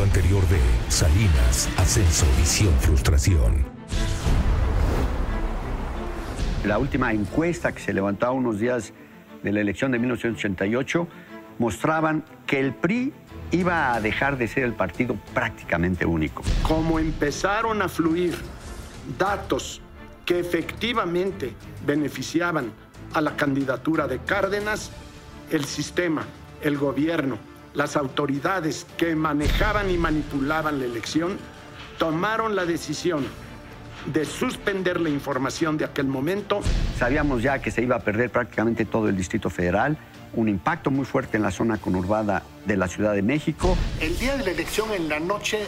capítulo anterior de Salinas, Ascenso, Visión, Frustración. La última encuesta que se levantó a unos días de la elección de 1988 mostraban que el PRI iba a dejar de ser el partido prácticamente único. Como empezaron a fluir datos que efectivamente beneficiaban a la candidatura de Cárdenas, el sistema, el gobierno, las autoridades que manejaban y manipulaban la elección tomaron la decisión de suspender la información de aquel momento. Sabíamos ya que se iba a perder prácticamente todo el Distrito Federal, un impacto muy fuerte en la zona conurbada de la Ciudad de México. El día de la elección en la noche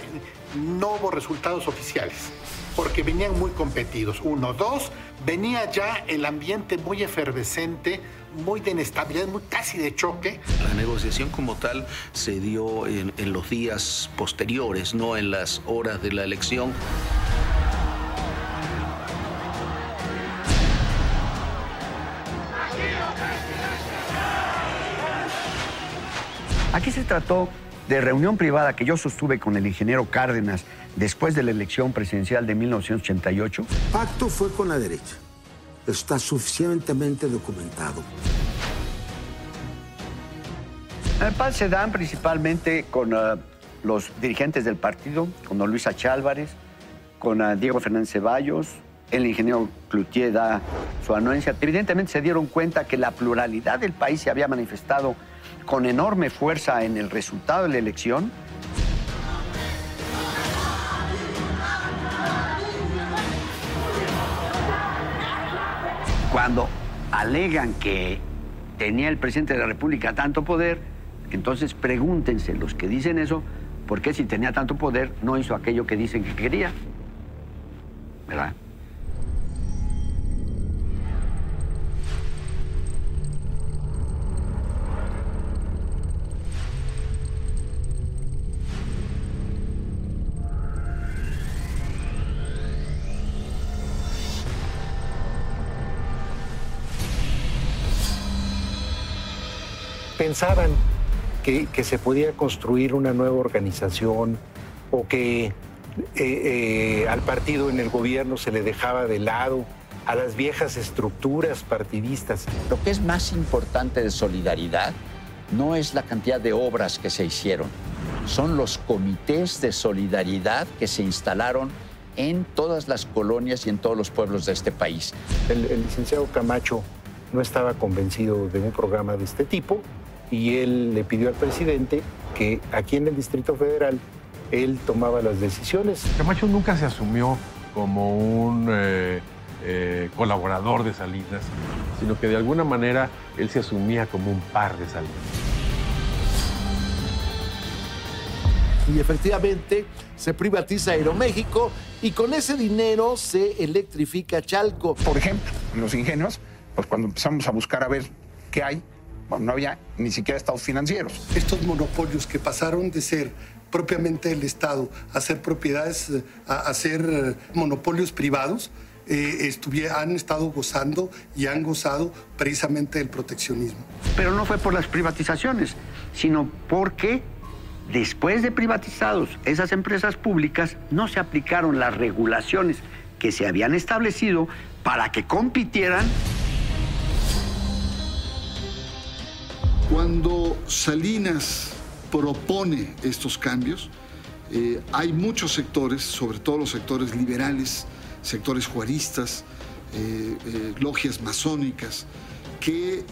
no hubo resultados oficiales porque venían muy competidos. Uno, dos, venía ya el ambiente muy efervescente, muy de inestabilidad, muy casi de choque. La negociación como tal se dio en, en los días posteriores, no en las horas de la elección. Aquí se trató de reunión privada que yo sostuve con el ingeniero Cárdenas después de la elección presidencial de 1988. Pacto fue con la derecha. Está suficientemente documentado. El PAN se dan principalmente con uh, los dirigentes del partido, con don Luis H. Con uh, Diego Fernández Ceballos, el ingeniero Cloutier da su anuencia. Evidentemente se dieron cuenta que la pluralidad del país se había manifestado con enorme fuerza en el resultado de la elección. Cuando alegan que tenía el presidente de la República tanto poder, entonces pregúntense los que dicen eso, ¿por qué si tenía tanto poder no hizo aquello que dicen que quería? ¿Verdad? Pensaban que, se podía construir una nueva organización o que eh, eh, al partido en el gobierno se le dejaba de lado a las viejas estructuras partidistas. Lo que es más importante de solidaridad no es la cantidad de obras que se hicieron, son los comités de solidaridad que se instalaron en todas las colonias y en todos los pueblos de este país. el licenciado Camacho no estaba convencido de un programa de este tipo y él le pidió al presidente que aquí en el Distrito Federal él tomaba las decisiones. Camacho nunca se asumió como un eh, eh, colaborador de Salinas, sino que de alguna manera él se asumía como un par de Salinas. Y efectivamente se privatiza Aeroméxico y con ese dinero se electrifica Chalco. Por ejemplo, los ingenios, pues cuando empezamos a buscar a ver qué hay, no había ni siquiera estados financieros. Estos monopolios que pasaron de ser propiamente del Estado a ser propiedades, a, ser eh, monopolios privados, eh, han estado gozando y han gozado precisamente del proteccionismo. Pero no fue por las privatizaciones, sino porque después de privatizados esas empresas públicas no se aplicaron las regulaciones que se habían establecido para que compitieran Cuando Salinas propone estos cambios, eh, hay muchos sectores, sobre todo los sectores liberales, sectores juaristas, eh, eh, logias masónicas, que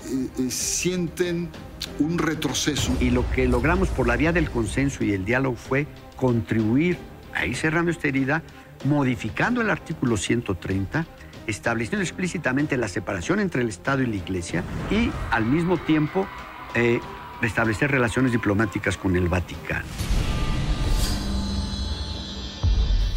sienten un retroceso. Y lo que logramos por la vía del consenso y el diálogo fue contribuir a ir cerrando esta herida, modificando el artículo 130, estableciendo explícitamente la separación entre el Estado y la Iglesia y al mismo tiempo eh, restablecer relaciones diplomáticas con el Vaticano.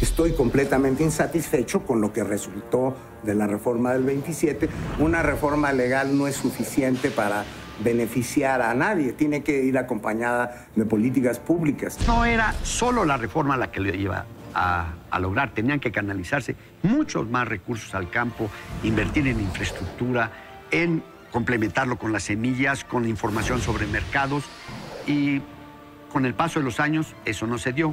Estoy completamente insatisfecho con lo que resultó de la reforma del 27. Una reforma legal no es suficiente para beneficiar a nadie, tiene que ir acompañada de políticas públicas. No era solo la reforma la que le iba a, a, lograr, tenían que canalizarse muchos más recursos al campo, invertir en infraestructura, en complementarlo con las semillas, con información sobre mercados y con el paso de los años eso no se dio.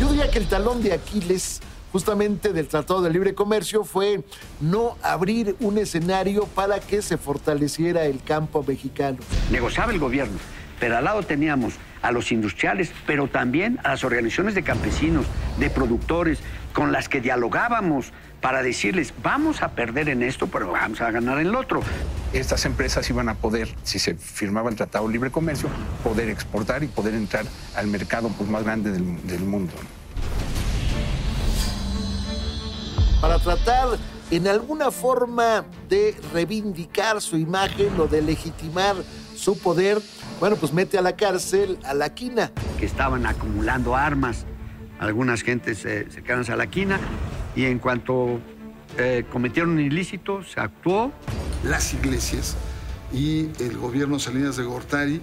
Yo diría que el talón de Aquiles justamente del Tratado de Libre Comercio fue no abrir un escenario para que se fortaleciera el campo mexicano. Negociaba el gobierno, pero al lado teníamos a los industriales, pero también a las organizaciones de campesinos, de productores, con las que dialogábamos para decirles, vamos a perder en esto, pero vamos a ganar en el otro. Estas empresas iban a poder, si se firmaba el Tratado de Libre Comercio, poder exportar y poder entrar al mercado pues, más grande del, del mundo. Para tratar en alguna forma de reivindicar su imagen o de legitimar su poder, bueno, pues mete a la cárcel a la quina. Que estaban acumulando armas. Algunas gentes se, se a la quina y en cuanto eh, cometieron un ilícito, se actuó. Las iglesias y el gobierno Salinas de Gortari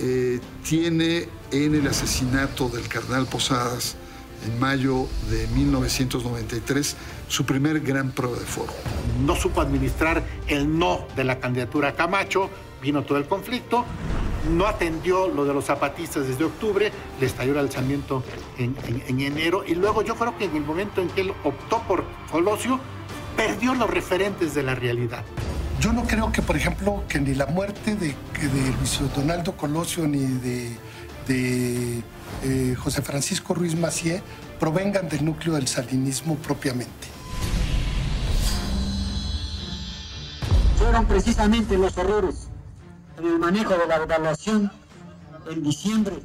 eh, tiene en el asesinato del cardenal Posadas en mayo de 1993 su primer gran prueba de fuego. No supo administrar el no de la candidatura a Camacho, vino todo el conflicto, no atendió lo de los zapatistas desde octubre, le estalló el alzamiento en, en, en, enero y luego yo creo que en el momento en que él optó por Colosio, perdió los referentes de la realidad. Yo no creo que, por ejemplo, que ni la muerte de, de Luis Donaldo Colosio ni de, de eh, José Francisco Ruiz Macié provengan del núcleo del salinismo propiamente. Fueron precisamente los errores en el manejo de la evaluación en diciembre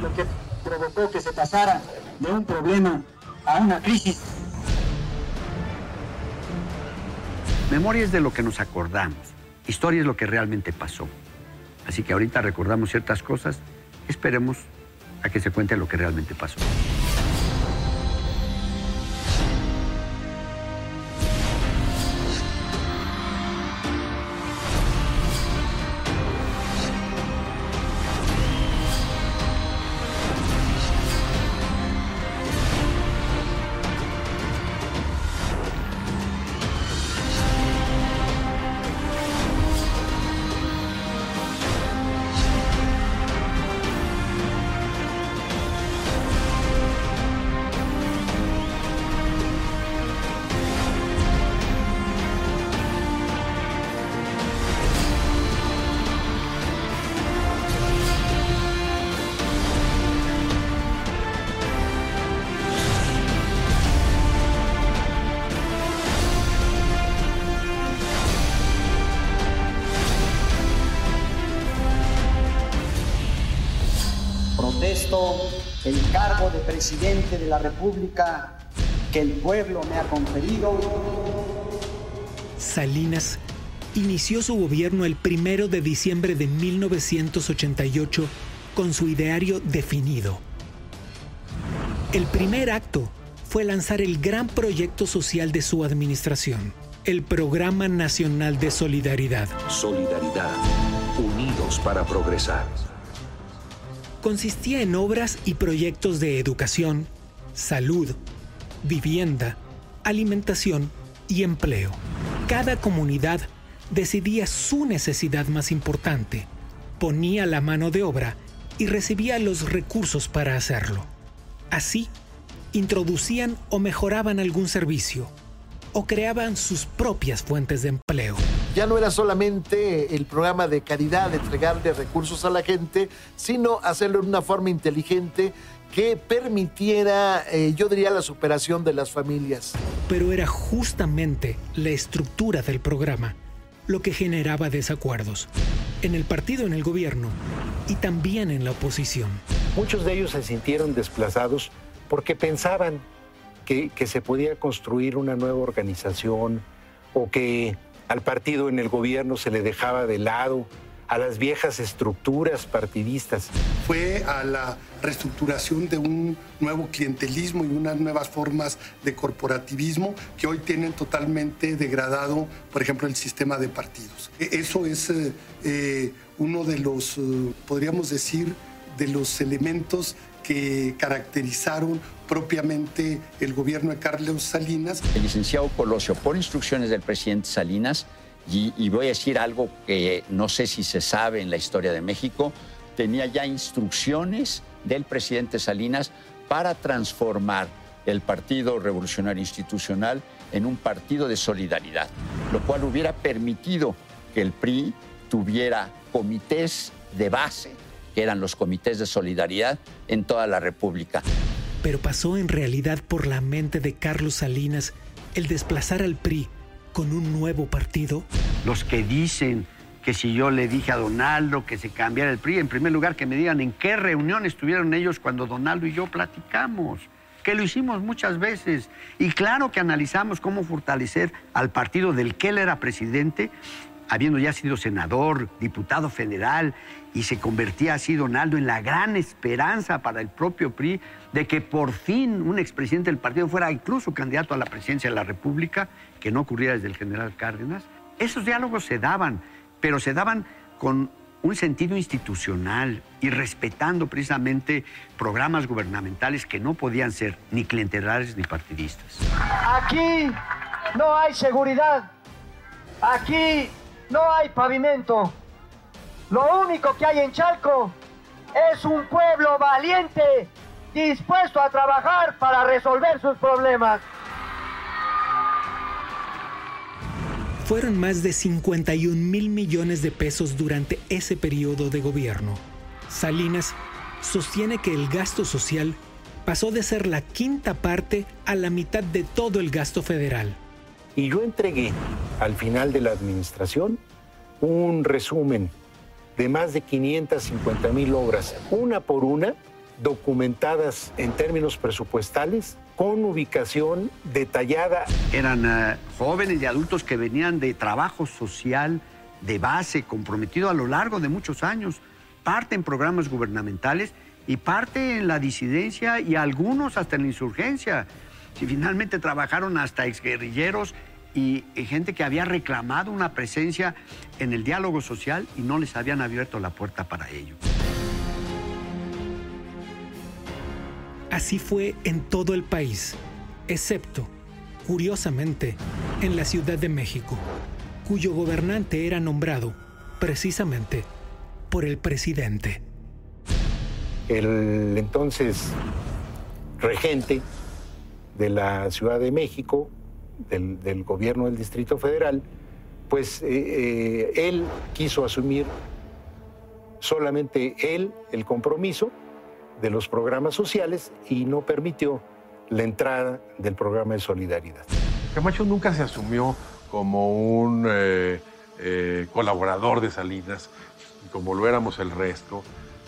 lo que provocó que se pasara de un problema a una crisis. Memoria es de lo que nos acordamos. Historia es lo que realmente pasó. Así que ahorita recordamos ciertas cosas. Esperemos a que se cuente lo que realmente pasó. Cargo de presidente de la República que el pueblo me ha conferido. Salinas inició su gobierno el primero de diciembre de 1988 con su ideario definido. El primer acto fue lanzar el gran proyecto social de su administración, el Programa Nacional de Solidaridad. Solidaridad, unidos para progresar. Consistía en obras y proyectos de educación, salud, vivienda, alimentación y empleo. Cada comunidad decidía su necesidad más importante, ponía la mano de obra y recibía los recursos para hacerlo. Así, introducían o mejoraban algún servicio o creaban sus propias fuentes de empleo. Ya no era solamente el programa de caridad, de entregarle recursos a la gente, sino hacerlo de una forma inteligente que permitiera, eh, yo diría, la superación de las familias. Pero era justamente la estructura del programa lo que generaba desacuerdos en el partido, en el gobierno y también en la oposición. Muchos de ellos se sintieron desplazados porque pensaban que, se podía construir una nueva organización o que al partido en el gobierno se le dejaba de lado, a las viejas estructuras partidistas. Fue a la reestructuración de un nuevo clientelismo y unas nuevas formas de corporativismo que hoy tienen totalmente degradado, por ejemplo, el sistema de partidos. Eso es eh, eh, uno de los, eh, podríamos decir, de los elementos que caracterizaron propiamente el gobierno de Carlos Salinas. El licenciado Colosio, por instrucciones del presidente Salinas, y, voy a decir algo que no sé si se sabe en la historia de México, tenía ya instrucciones del presidente Salinas para transformar el Partido Revolucionario Institucional en un partido de solidaridad, lo cual hubiera permitido que el PRI tuviera comités de base, que eran los comités de solidaridad en toda la República. Pero pasó en realidad por la mente de Carlos Salinas el desplazar al PRI con un nuevo partido. Los que dicen que si yo le dije a Donaldo que se cambiara el PRI, en primer lugar que me digan en qué reunión estuvieron ellos cuando Donaldo y yo platicamos, que lo hicimos muchas veces. Y claro que analizamos cómo fortalecer al partido del que él era presidente, habiendo ya sido senador, diputado federal, y se convertía así Donaldo en la gran esperanza para el propio PRI de que por fin un expresidente del partido fuera incluso candidato a la presidencia de la República, que no ocurría desde el general Cárdenas. Esos diálogos se daban pero se daban con un sentido institucional y respetando precisamente programas gubernamentales que no podían ser ni clientelares ni partidistas. Aquí no hay seguridad. Aquí no hay pavimento. Lo único que hay en Chalco es un pueblo valiente, dispuesto a trabajar para resolver sus problemas. Fueron más de 51 mil millones de pesos durante ese periodo de gobierno. Salinas sostiene que el gasto social pasó de ser la quinta parte a la mitad de todo el gasto federal. Y yo entregué al final de la administración un resumen de más de 550 mil obras, una por una, documentadas en términos presupuestales, con ubicación detallada. Eran uh, jóvenes y adultos que venían de trabajo social de base, comprometido a lo largo de muchos años, parte en programas gubernamentales y parte en la disidencia y algunos hasta en la insurgencia. Si finalmente trabajaron hasta exguerrilleros y, y gente que había reclamado una presencia en el diálogo social y no les habían abierto la puerta para ello. Así fue en todo el país, excepto, curiosamente, en la Ciudad de México, cuyo gobernante era nombrado precisamente por el presidente. El entonces regente de la Ciudad de México, del, gobierno del Distrito Federal, pues eh, eh, él quiso asumir solamente él el compromiso de los programas sociales y no permitió la entrada del programa de solidaridad. Camacho nunca se asumió como un eh, colaborador de Salinas, como lo éramos el resto,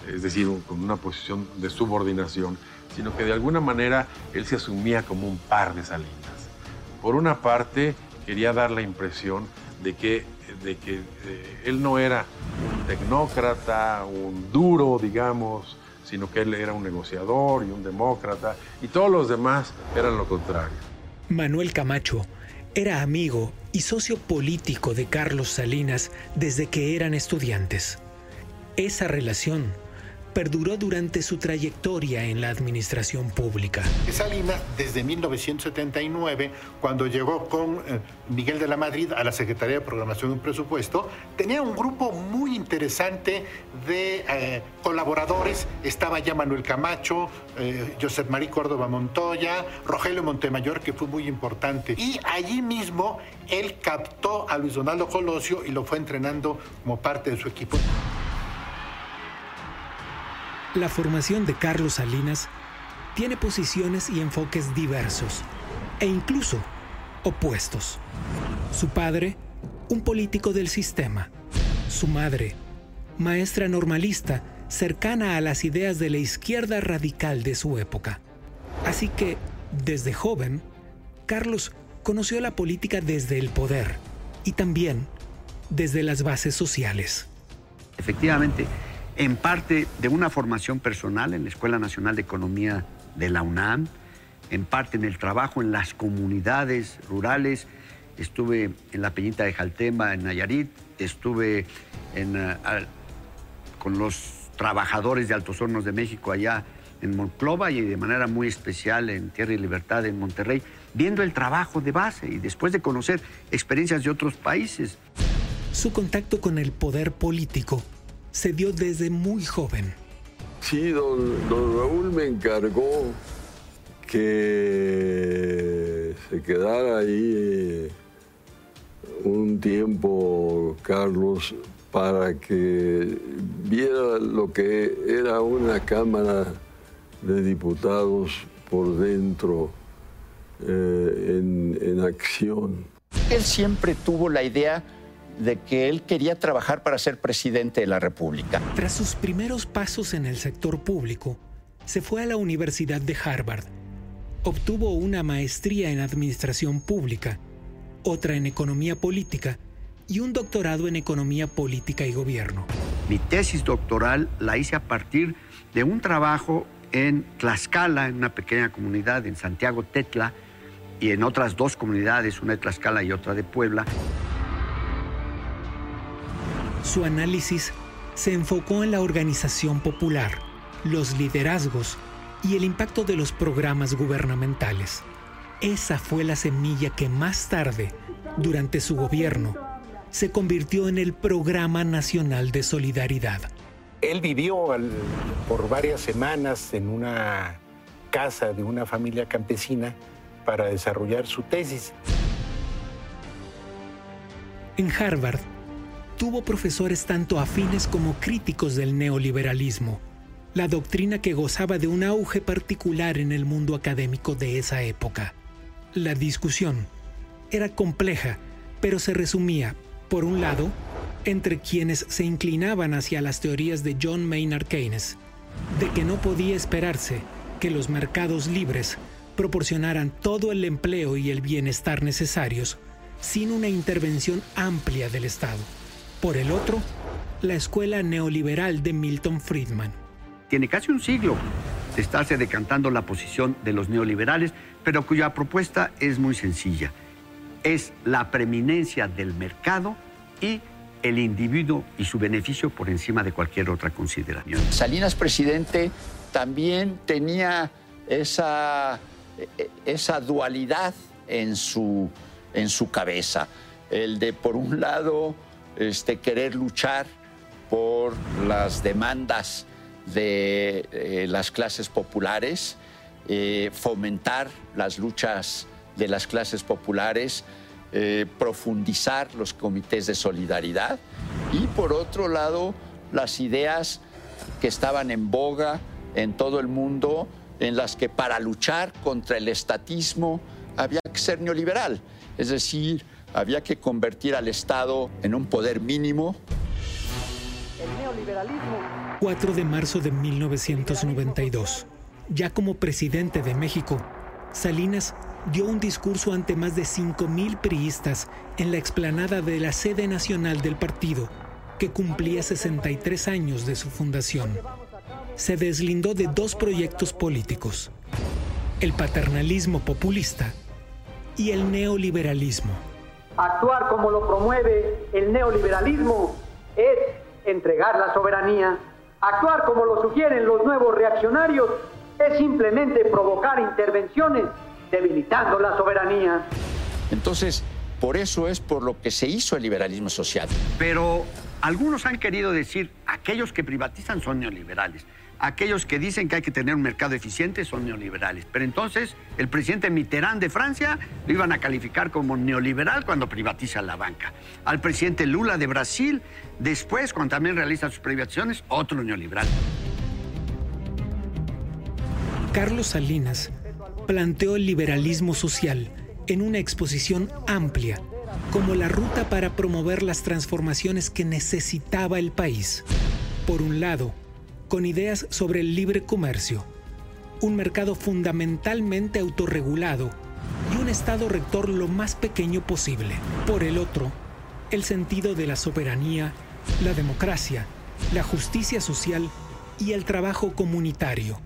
es decir, con una posición de subordinación, sino que de alguna manera él se asumía como un par de Salinas. Por una parte, quería dar la impresión de que, de que eh, él no era un tecnócrata, un duro, digamos, sino que él era un negociador y un demócrata, y todos los demás eran lo contrario. Manuel Camacho era amigo y socio político de Carlos Salinas desde que eran estudiantes. Esa relación perduró durante su trayectoria en la administración pública. Salinas, desde 1979, cuando llegó con eh, Miguel de la Madrid a la Secretaría de Programación y Presupuesto, tenía un grupo muy interesante de eh, colaboradores. Estaba ya Manuel Camacho, eh, Josep María Córdoba Montoya, Rogelio Montemayor, que fue muy importante. Y allí mismo él captó a Luis Donaldo Colosio y lo fue entrenando como parte de su equipo. La formación de Carlos Salinas tiene posiciones y enfoques diversos e incluso opuestos. Su padre, un político del sistema. Su madre, maestra normalista cercana a las ideas de la izquierda radical de su época. Así que, desde joven, Carlos conoció la política desde el poder y también desde las bases sociales. Efectivamente, en parte de una formación personal en la Escuela Nacional de Economía de la UNAM, en parte en el trabajo en las comunidades rurales. Estuve en la Peñita de Jaltema, en Nayarit, estuve en, uh, con los trabajadores de Altos Hornos de México allá en Monclova y de manera muy especial en Tierra y Libertad en Monterrey, viendo el trabajo de base y después de conocer experiencias de otros países. Su contacto con el poder político se dio desde muy joven. Sí, don, don Raúl me encargó que se quedara ahí eh, un tiempo, Carlos, para que viera lo que era una Cámara de Diputados por dentro eh, en, en acción. Él siempre tuvo la idea de que él quería trabajar para ser presidente de la República. Tras sus primeros pasos en el sector público, se fue a la Universidad de Harvard. Obtuvo una maestría en Administración Pública, otra en Economía Política y un doctorado en Economía Política y Gobierno. Mi tesis doctoral la hice a partir de un trabajo en Tlaxcala, en una pequeña comunidad en Santiago Tetla, y en otras dos comunidades, una de Tlaxcala y otra de Puebla. Su análisis se enfocó en la organización popular, los liderazgos y el impacto de los programas gubernamentales. Esa fue la semilla que más tarde, durante su gobierno, se convirtió en el Programa Nacional de Solidaridad. Él vivió al- por varias semanas en una casa de una familia campesina para desarrollar su tesis. En Harvard, tuvo profesores tanto afines como críticos del neoliberalismo, la doctrina que gozaba de un auge particular en el mundo académico de esa época. La discusión era compleja, pero se resumía, por un lado, entre quienes se inclinaban hacia las teorías de John Maynard Keynes, de que no podía esperarse que los mercados libres proporcionaran todo el empleo y el bienestar necesarios sin una intervención amplia del Estado. Por el otro, la escuela neoliberal de Milton Friedman. Tiene casi un siglo de estarse decantando la posición de los neoliberales, pero cuya propuesta es muy sencilla. Es la preeminencia del mercado y el individuo y su beneficio por encima de cualquier otra consideración. Salinas presidente también tenía esa, esa dualidad en su, en su cabeza. El de, por un lado, este, querer luchar por las demandas de eh, las clases populares, eh, fomentar las luchas de las clases populares, eh, profundizar los comités de solidaridad y por otro lado las ideas que estaban en boga en todo el mundo en las que para luchar contra el estatismo había que ser neoliberal, es decir, había que convertir al Estado en un poder mínimo 4 de marzo de 1992. Ya como presidente de México, Salinas dio un discurso ante más de 5.000 priistas en la explanada de la sede nacional del partido, que cumplía 63 años de su fundación. Se deslindó de dos proyectos políticos, el paternalismo populista y el neoliberalismo. Actuar como lo promueve el neoliberalismo es entregar la soberanía. Actuar como lo sugieren los nuevos reaccionarios es simplemente provocar intervenciones debilitando la soberanía. Entonces, por eso es por lo que se hizo el liberalismo social. Pero algunos han querido decir, aquellos que privatizan son neoliberales. Aquellos que dicen que hay que tener un mercado eficiente son neoliberales. Pero entonces el presidente Mitterrand de Francia lo iban a calificar como neoliberal cuando privatiza la banca. Al presidente Lula de Brasil, después, cuando también realiza sus privatizaciones, otro neoliberal. Carlos Salinas planteó el liberalismo social en una exposición amplia como la ruta para promover las transformaciones que necesitaba el país. Por un lado, con ideas sobre el libre comercio, un mercado fundamentalmente autorregulado y un Estado rector lo más pequeño posible. Por el otro, el sentido de la soberanía, la democracia, la justicia social y el trabajo comunitario,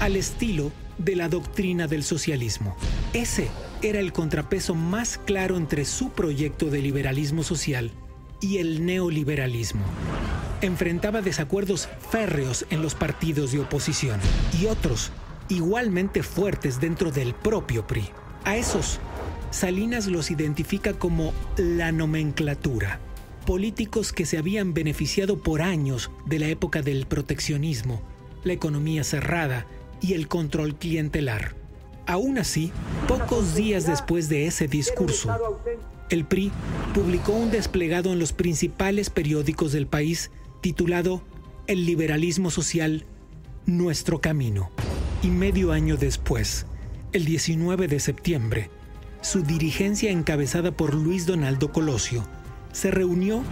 al estilo de la doctrina del socialismo. Ese era el contrapeso más claro entre su proyecto de liberalismo social y el neoliberalismo. Enfrentaba desacuerdos férreos en los partidos de oposición y otros igualmente fuertes dentro del propio PRI. A esos, Salinas los identifica como la nomenclatura. políticos que se habían beneficiado por años de la época del proteccionismo, la economía cerrada y el control clientelar. Aún así, pocos días después de ese discurso, el PRI publicó un desplegado en los principales periódicos del país titulado El liberalismo social, nuestro camino. Y medio año después, el 19 de septiembre, su dirigencia encabezada por Luis Donaldo Colosio se reunió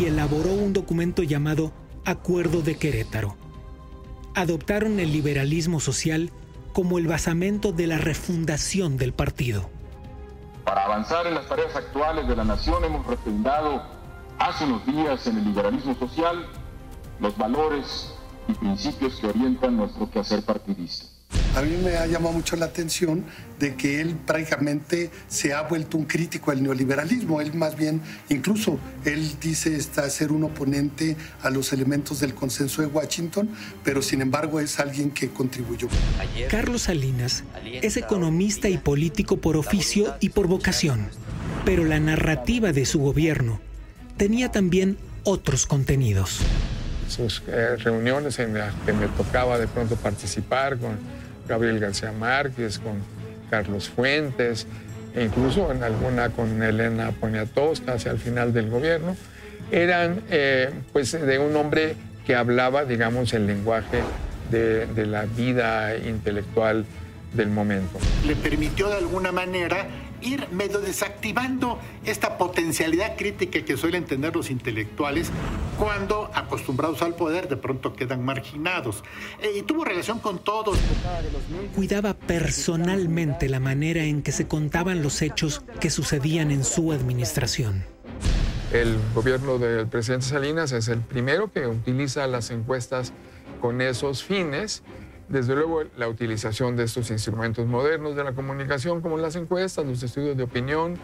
y elaboró un documento llamado Acuerdo de Querétaro. Adoptaron el liberalismo social como el basamento de la refundación del partido. Para avanzar en las tareas actuales de la nación hemos refrendado hace unos días en el liberalismo social los valores y principios que orientan nuestro quehacer partidista. A mí me ha llamado mucho la atención de que él prácticamente se ha vuelto un crítico del neoliberalismo. Él más bien, incluso, él dice está ser un oponente a los elementos del consenso de Washington, pero sin embargo es alguien que contribuyó. Carlos Salinas es economista y político por oficio y por vocación, pero la narrativa de su gobierno tenía también otros contenidos. Sus eh, reuniones en las que me tocaba de pronto participar con Gabriel García Márquez, con Carlos Fuentes, e incluso en alguna con Elena Poniatowska hacia el final del gobierno, eran eh, pues de un hombre que hablaba, digamos, el lenguaje de, de la vida intelectual del momento. Le permitió de alguna manera ir medio desactivando esta potencialidad crítica que suelen tener los intelectuales cuando, acostumbrados al poder, de pronto quedan marginados. Eh, y tuvo relación con todos. Cuidaba personalmente la manera en que se contaban los hechos que sucedían en su administración. El gobierno del presidente Salinas es el primero que utiliza las encuestas con esos fines desde luego, la utilización de estos instrumentos modernos de la comunicación, como las encuestas, los estudios de opinión,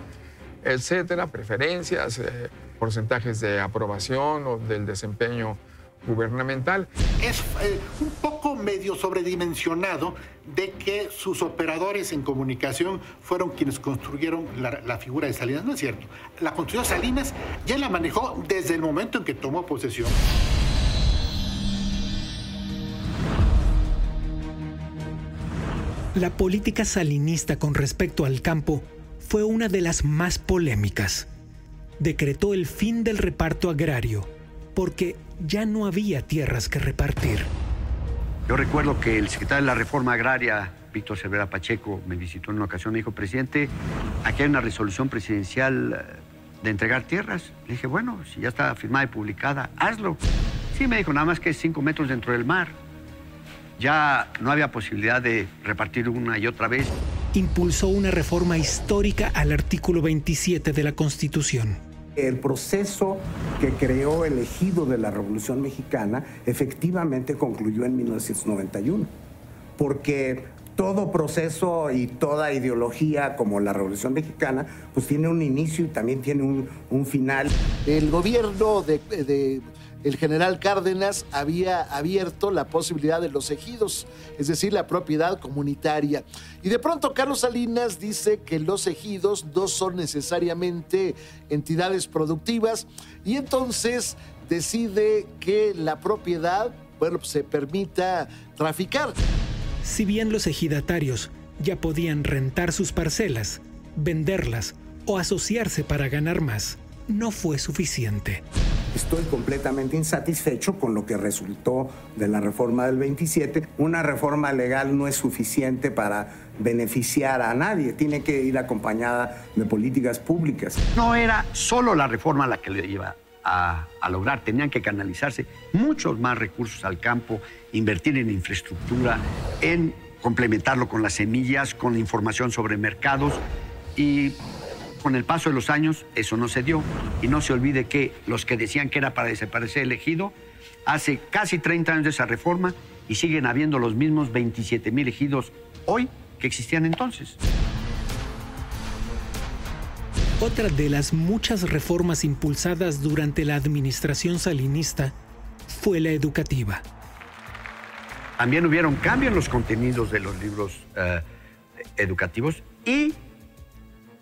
etcétera, preferencias, eh, porcentajes de aprobación o del desempeño gubernamental. Es eh, un poco medio sobredimensionado de que sus operadores en comunicación fueron quienes construyeron la, la, figura de Salinas. No es cierto. La construyó Salinas, ya la manejó desde el momento en que tomó posesión. La política salinista con respecto al campo fue una de las más polémicas. Decretó el fin del reparto agrario porque ya no había tierras que repartir. Yo recuerdo que el secretario de la Reforma Agraria, Víctor Cervera Pacheco, me visitó en una ocasión y me dijo, presidente, aquí hay una resolución presidencial eh, de entregar tierras. Le dije, bueno, si ya está firmada y publicada, hazlo. Sí, me dijo, nada más que cinco metros dentro del mar ya no había posibilidad de repartir una y otra vez. Impulsó una reforma histórica al artículo 27 de la Constitución. El proceso que creó el ejido de la Revolución Mexicana efectivamente concluyó en 1991, porque todo proceso y toda ideología como la Revolución Mexicana, pues tiene un inicio y también tiene un, un final. El gobierno de, de el general Cárdenas había abierto la posibilidad de los ejidos, es decir, la propiedad comunitaria. Y de pronto Carlos Salinas dice que los ejidos no son necesariamente entidades productivas y entonces decide que la propiedad, bueno, se permita traficar. Si bien los ejidatarios ya podían rentar sus parcelas, venderlas o asociarse para ganar más, no fue suficiente. Estoy completamente insatisfecho con lo que resultó de la reforma del 27. Una reforma legal no es suficiente para beneficiar a nadie, tiene que ir acompañada de políticas públicas. No era solo la reforma la que le iba a, a, lograr, tenían que canalizarse muchos más recursos al campo, invertir en infraestructura, en complementarlo con las semillas, con la información sobre mercados y con el paso de los años eso no se dio. Y no se olvide que los que decían que era para desaparecer el ejido, hace casi 30 años de esa reforma y siguen habiendo los mismos 27 mil ejidos hoy que existían entonces. Otra de las muchas reformas impulsadas durante la administración salinista fue la educativa. También hubieron cambios en los contenidos de los libros uh, educativos y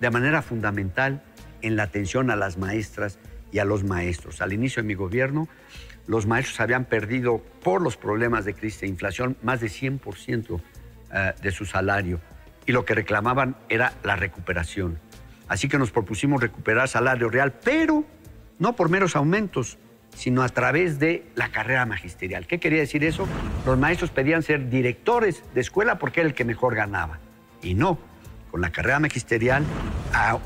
de manera fundamental en la atención a las maestras y a los maestros. Al inicio de mi gobierno, los maestros habían perdido por los problemas de crisis e inflación más de 100% eh, de su salario y lo que reclamaban era la recuperación. Así que nos propusimos recuperar salario real, pero no por meros aumentos, sino a través de la carrera magisterial. ¿Qué quería decir eso? Los maestros pedían ser directores de escuela porque era el que mejor ganaba. Y no, con la carrera magisterial,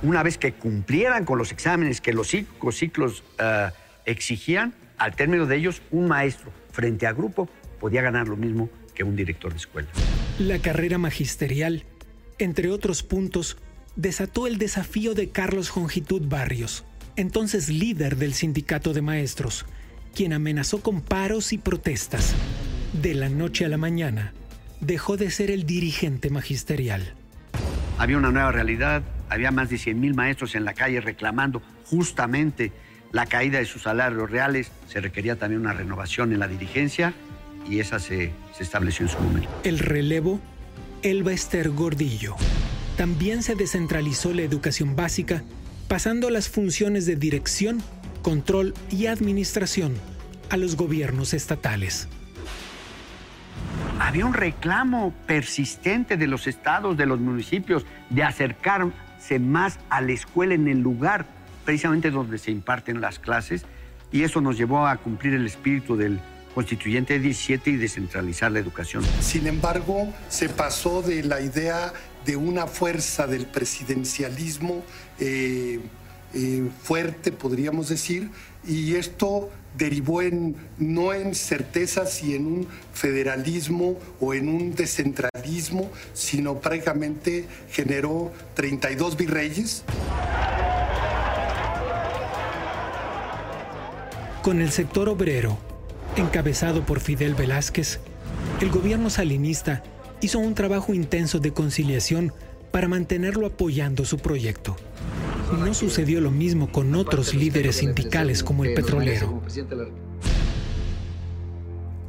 una vez que cumplieran con los exámenes que los cinco ciclos eh, exigían, al término de ellos, un maestro frente a grupo podía ganar lo mismo que un director de escuela. La carrera magisterial, entre otros puntos, desató el desafío de Carlos Jongitud Barrios, entonces líder del sindicato de maestros, quien amenazó con paros y protestas. De la noche a la mañana, dejó de ser el dirigente magisterial. Había una nueva realidad, había más de 100.000 maestros en la calle reclamando justamente la caída de sus salarios reales, se requería también una renovación en la dirigencia y esa se, se estableció en su momento. El relevo, Elba Esther Gordillo. También se descentralizó la educación básica, pasando las funciones de dirección, control y administración a los gobiernos estatales. Había un reclamo persistente de los estados, de los municipios, de acercarse más a la escuela en el lugar precisamente donde se imparten las clases, y eso nos llevó a cumplir el espíritu del constituyente 17 y descentralizar la educación. Sin embargo, se pasó de la idea de una fuerza del presidencialismo eh, eh, fuerte, podríamos decir, y esto derivó en no en certezas y en un federalismo o en un descentralismo, sino prácticamente generó 32 virreyes. Con el sector obrero, encabezado por Fidel Velázquez, el gobierno salinista hizo un trabajo intenso de conciliación para mantenerlo apoyando su proyecto. No sucedió lo mismo con otros líderes sindicales como el petrolero.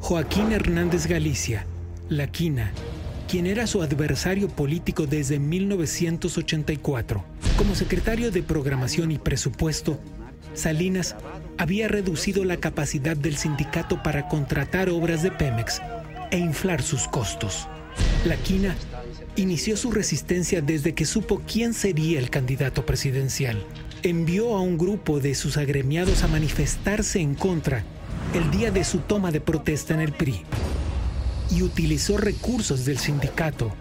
Joaquín Hernández Galicia, La Quina, quien era su adversario político desde 1984, como secretario de Programación y Presupuesto, Salinas había reducido la capacidad del sindicato para contratar obras de Pemex e inflar sus costos. La Quina inició su resistencia desde que supo quién sería el candidato presidencial. Envió a un grupo de sus agremiados a manifestarse en contra el día de su toma de protesta en el PRI y utilizó recursos del sindicato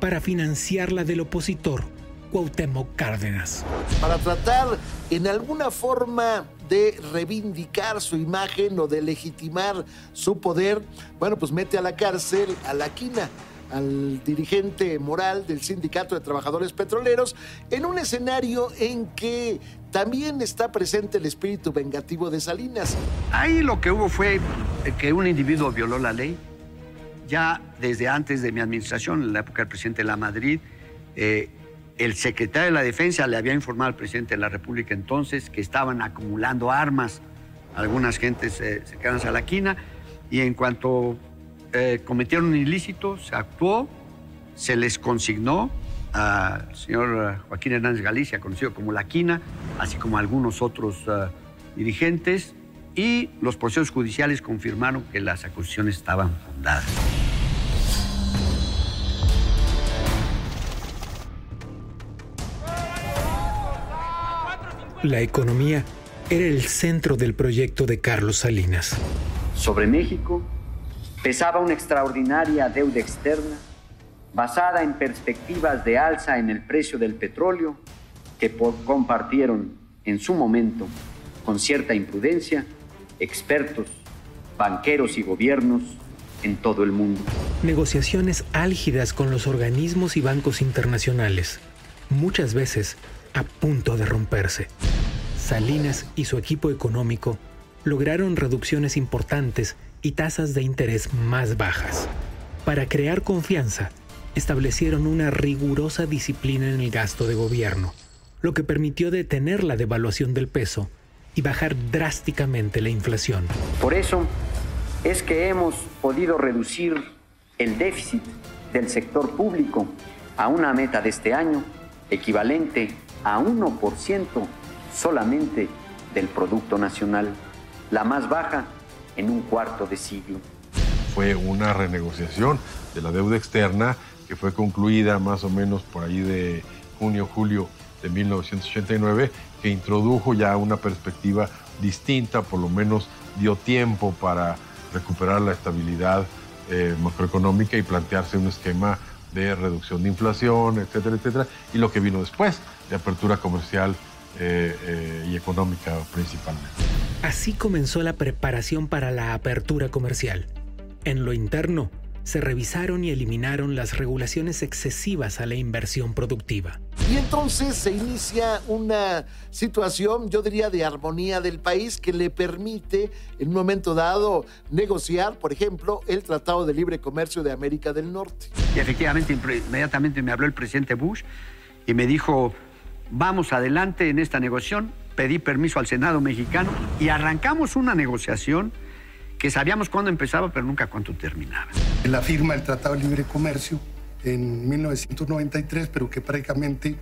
para financiar la del opositor Cuauhtémoc Cárdenas. Para tratar en alguna forma de reivindicar su imagen o de legitimar su poder, bueno, pues mete a la cárcel a la quina al dirigente moral del Sindicato de Trabajadores Petroleros, en un escenario en que también está presente el espíritu vengativo de Salinas. Ahí lo que hubo fue que un individuo violó la ley. Ya desde antes de mi administración, en la época del presidente de la Madrid, eh, el secretario de la Defensa le había informado al presidente de la República entonces que estaban acumulando armas algunas gentes eh, cercanas a la quina y en cuanto eh, cometieron un ilícito, se actuó, se les consignó al señor eh, Joaquín Hernández Galicia, conocido como La Quina, así como algunos otros eh, dirigentes, y los procesos judiciales confirmaron que las acusaciones estaban fundadas. La economía era el centro del proyecto de Carlos Salinas. Sobre México pesaba una extraordinaria deuda externa basada en perspectivas de alza en el precio del petróleo que compartieron en su momento con cierta imprudencia expertos, banqueros y gobiernos en todo el mundo. Negociaciones álgidas con los organismos y bancos internacionales, muchas veces a punto de romperse. Salinas y su equipo económico lograron reducciones importantes y tasas de interés más bajas. Para crear confianza, establecieron una rigurosa disciplina en el gasto de gobierno, lo que permitió detener la devaluación del peso y bajar drásticamente la inflación. Por eso es que hemos podido reducir el déficit del sector público a una meta de este año equivalente a 1% solamente del Producto Nacional, la más baja en un cuarto de siglo. Fue una renegociación de la deuda externa que fue concluida más o menos por ahí de junio, julio de 1989, que introdujo ya una perspectiva distinta, por lo menos dio tiempo para recuperar la estabilidad eh, macroeconómica y plantearse un esquema de reducción de inflación, etcétera, etcétera, y lo que vino después, de apertura comercial eh, eh, y económica principalmente. Así comenzó la preparación para la apertura comercial. En lo interno, se revisaron y eliminaron las regulaciones excesivas a la inversión productiva. Y entonces se inicia una situación, yo diría, de armonía del país que le permite en un momento dado negociar, por ejemplo, el Tratado de Libre Comercio de América del Norte. Y efectivamente, inmediatamente me habló el presidente Bush y me dijo, vamos adelante en esta negociación, pedí permiso al Senado mexicano y arrancamos una negociación que sabíamos cuándo empezaba, pero nunca cuándo terminaba. La firma del Tratado de Libre Comercio en 1993, pero que prácticamente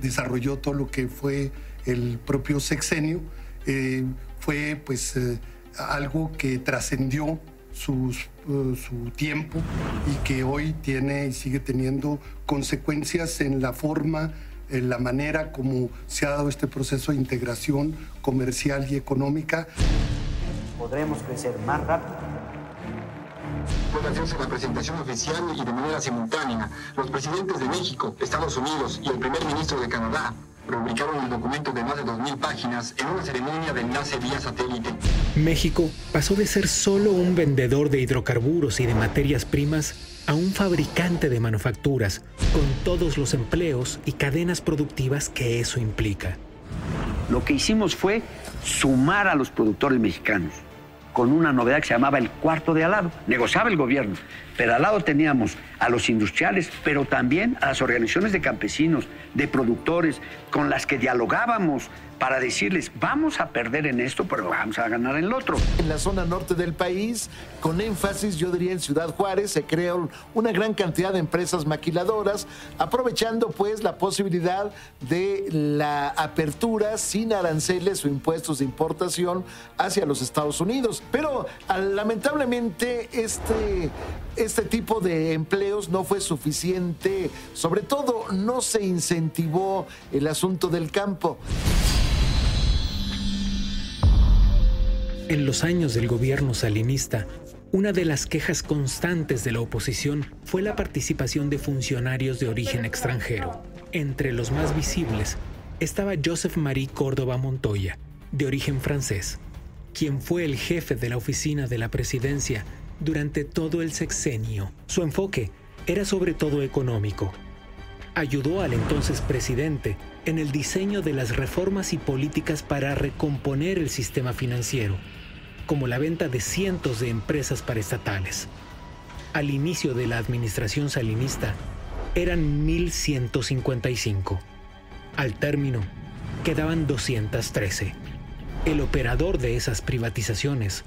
desarrolló todo lo que fue el propio sexenio, eh, fue pues eh, algo que trascendió eh, su tiempo y que hoy tiene y sigue teniendo consecuencias en la forma, en la manera como se ha dado este proceso de integración comercial y económica podremos crecer más rápido. Puede hacerse la presentación oficial y de manera simultánea. Los presidentes de México, Estados Unidos y el primer ministro de Canadá publicaron el documento de más de 2.000 páginas en una ceremonia de enlace vía satélite. México pasó de ser solo un vendedor de hidrocarburos y de materias primas a un fabricante de manufacturas, con todos los empleos y cadenas productivas que eso implica. Lo que hicimos fue sumar a los productores mexicanos con una novedad que se llamaba el cuarto de al lado. Negociaba el gobierno, pero al lado teníamos a los industriales, pero también a las organizaciones de campesinos, de productores, con las que dialogábamos para decirles, vamos a perder en esto, pero vamos a ganar en el otro. En la zona norte del país, con énfasis, yo diría en Ciudad Juárez, se creó una gran cantidad de empresas maquiladoras, aprovechando pues la posibilidad de la apertura sin aranceles o impuestos de importación hacia los Estados Unidos. Pero lamentablemente este, este tipo de empleos no fue suficiente, sobre todo no se incentivó el asunto del campo. En los años del gobierno salinista, una de las quejas constantes de la oposición fue la participación de funcionarios de origen extranjero. Entre los más visibles estaba Joseph Marie Córdoba Montoya, de origen francés, quien fue el jefe de la oficina de la presidencia durante todo el sexenio. Su enfoque era sobre todo económico. Ayudó al entonces presidente en el diseño de las reformas y políticas para recomponer el sistema financiero como la venta de cientos de empresas paraestatales. Al inicio de la administración salinista, eran 1.155. Al término, quedaban 213. El operador de esas privatizaciones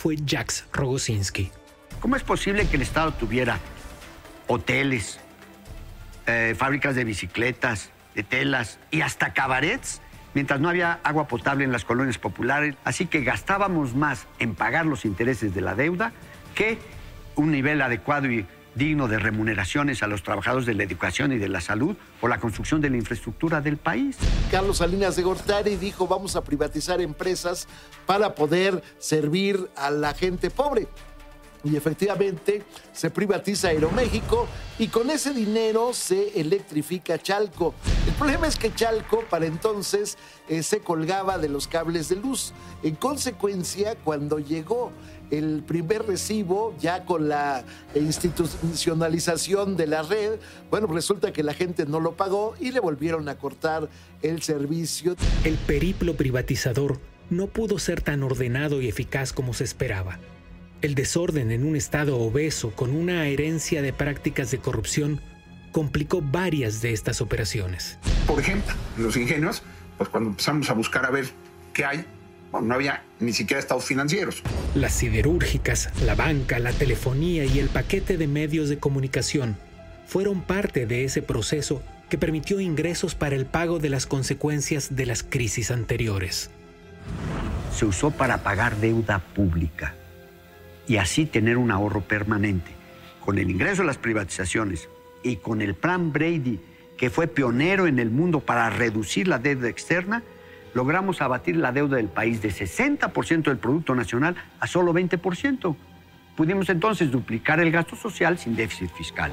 fue Jacques Rogosinski. ¿Cómo es posible que el Estado tuviera hoteles, eh, fábricas de bicicletas, de telas y hasta cabarets mientras no había agua potable en las colonias populares, así que gastábamos más en pagar los intereses de la deuda que un nivel adecuado y digno de remuneraciones a los trabajadores de la educación y de la salud o la construcción de la infraestructura del país. Carlos Salinas de Gortari dijo vamos a privatizar empresas para poder servir a la gente pobre y efectivamente se privatiza Aeroméxico y con ese dinero se electrifica Chalco. El problema es que Chalco para entonces eh, se colgaba de los cables de luz. En consecuencia, cuando llegó el primer recibo, ya con la institucionalización de la red, bueno, resulta que la gente no lo pagó y le volvieron a cortar el servicio. El periplo privatizador no pudo ser tan ordenado y eficaz como se esperaba. El desorden en un estado obeso con una herencia de prácticas de corrupción complicó varias de estas operaciones. Por ejemplo, los ingenios, pues cuando empezamos a buscar a ver qué hay, no había ni siquiera estados financieros. Las siderúrgicas, la banca, la telefonía y el paquete de medios de comunicación fueron parte de ese proceso que permitió ingresos para el pago de las consecuencias de las crisis anteriores. se usó para pagar deuda pública y así tener un ahorro permanente. Con el ingreso de las privatizaciones y con el plan Brady, que fue pionero en el mundo para reducir la deuda externa, logramos abatir la deuda del país de 60% del Producto Nacional a solo 20%. Pudimos entonces duplicar el gasto social sin déficit fiscal.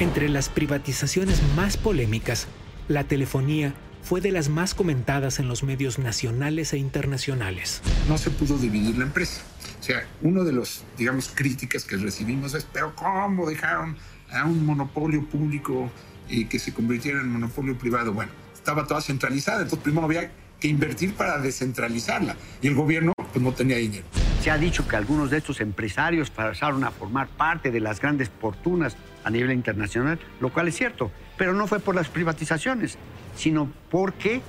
Entre las privatizaciones más polémicas, la telefonía fue de las más comentadas en los medios nacionales e internacionales. No se pudo dividir la empresa. O sea, uno de los, digamos, críticas que recibimos es, pero ¿cómo dejaron a un monopolio público y que se convirtiera en monopolio privado? Bueno, estaba toda centralizada, entonces primero había que invertir para descentralizarla y el gobierno pues no tenía dinero. Se ha dicho que algunos de estos empresarios pasaron a formar parte de las grandes fortunas a nivel internacional, lo cual es cierto, pero no fue por las privatizaciones, sino porque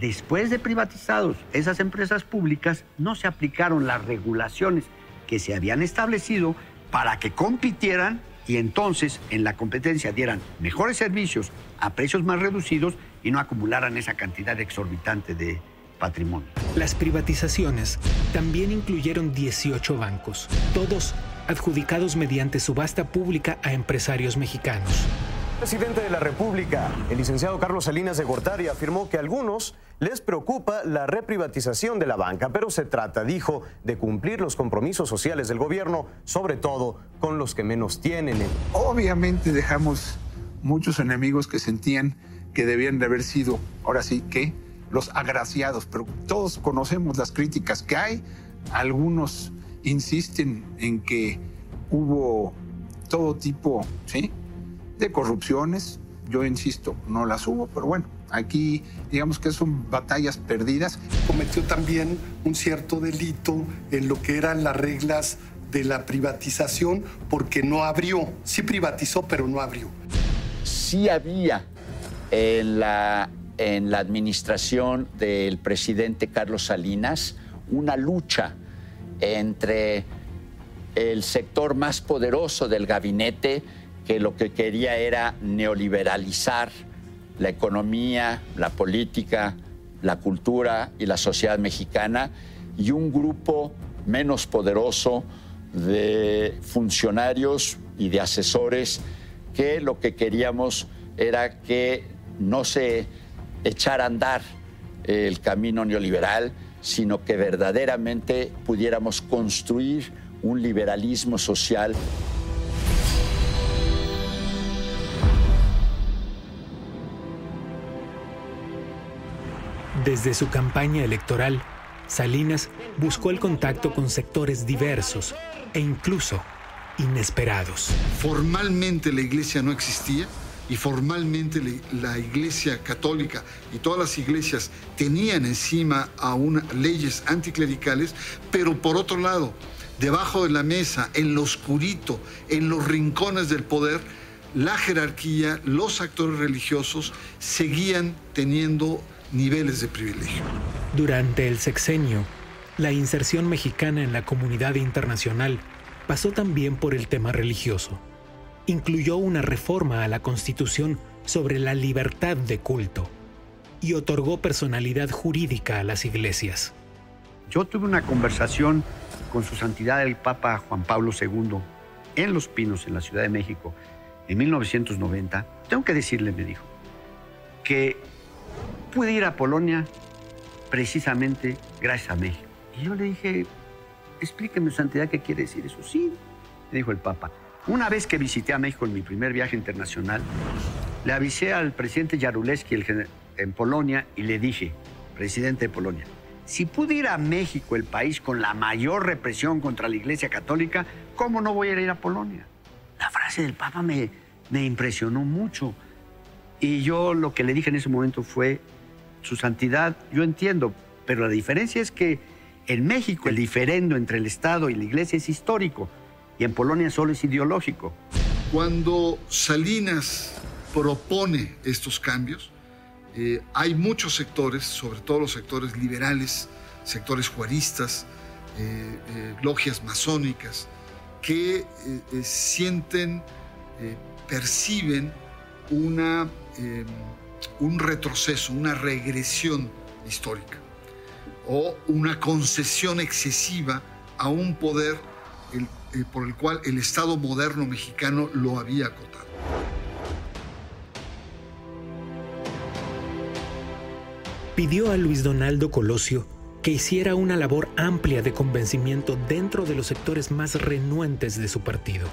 después de privatizados esas empresas públicas no se aplicaron las regulaciones que se habían establecido para que compitieran y entonces en la competencia dieran mejores servicios a precios más reducidos y no acumularan esa cantidad exorbitante de patrimonio. Las privatizaciones también incluyeron 18 bancos, todos adjudicados mediante subasta pública a empresarios mexicanos. El presidente de la República, el licenciado Carlos Salinas de Gortari, afirmó que algunos les preocupa la reprivatización de la banca, pero se trata, dijo, de cumplir los compromisos sociales del gobierno, sobre todo con los que menos tienen. Obviamente dejamos muchos enemigos que sentían que debían de haber sido, ahora sí, que los agraciados, pero todos conocemos las críticas que hay. Algunos insisten en que hubo todo tipo ¿sí? de corrupciones. Yo insisto, no las hubo, pero bueno, aquí digamos que son batallas perdidas. Cometió también un cierto delito en lo que eran las reglas de la privatización porque no abrió. Sí privatizó, pero no abrió. Sí había en la, en la administración del presidente Carlos Salinas una lucha entre el sector más poderoso del gabinete, que lo que quería era neoliberalizar la economía, la política, la cultura y la sociedad mexicana, y un grupo menos poderoso de funcionarios y de asesores que lo que queríamos era que no se echara a andar el camino neoliberal, sino que verdaderamente pudiéramos construir un liberalismo social. Desde su campaña electoral, Salinas buscó el contacto con sectores diversos e incluso inesperados. Formalmente la iglesia no existía y formalmente la Iglesia Católica y todas las iglesias tenían encima a leyes anticlericales, pero por otro lado, debajo de la mesa, en lo oscurito, en los rincones del poder, la jerarquía, los actores religiosos seguían teniendo niveles de privilegio. Durante el sexenio, la inserción mexicana en la comunidad internacional pasó también por el tema religioso incluyó una reforma a la Constitución sobre la libertad de culto y otorgó personalidad jurídica a las iglesias. Yo tuve una conversación con su santidad el Papa Juan Pablo II en Los Pinos, en la Ciudad de México, en 1990. Tengo que decirle, me dijo, que pude ir a Polonia precisamente gracias a México. Y yo le dije, explíqueme, santidad, qué quiere decir eso. Sí, me dijo el Papa una vez que visité a México en mi primer viaje internacional, le avisé al presidente Jaruleski en Polonia y le dije, presidente de Polonia, si pude ir a México, el país con la mayor represión contra la Iglesia Católica, ¿cómo no voy a ir a Polonia? La frase del Papa me, me impresionó mucho. Y yo lo que le dije en ese momento fue, su santidad, yo entiendo, pero la diferencia es que en México el diferendo entre el Estado y la Iglesia es histórico y en Polonia solo es ideológico. Cuando Salinas propone estos cambios, eh, hay muchos sectores, sobre todo los sectores liberales, sectores juaristas, eh, eh, logias masónicas, que sienten, perciben una, un retroceso, una regresión histórica o una concesión excesiva a un poder eh, por el cual el Estado moderno mexicano lo había acotado. Pidió a Luis Donaldo Colosio que hiciera una labor amplia de convencimiento dentro de los sectores más renuentes de su partido.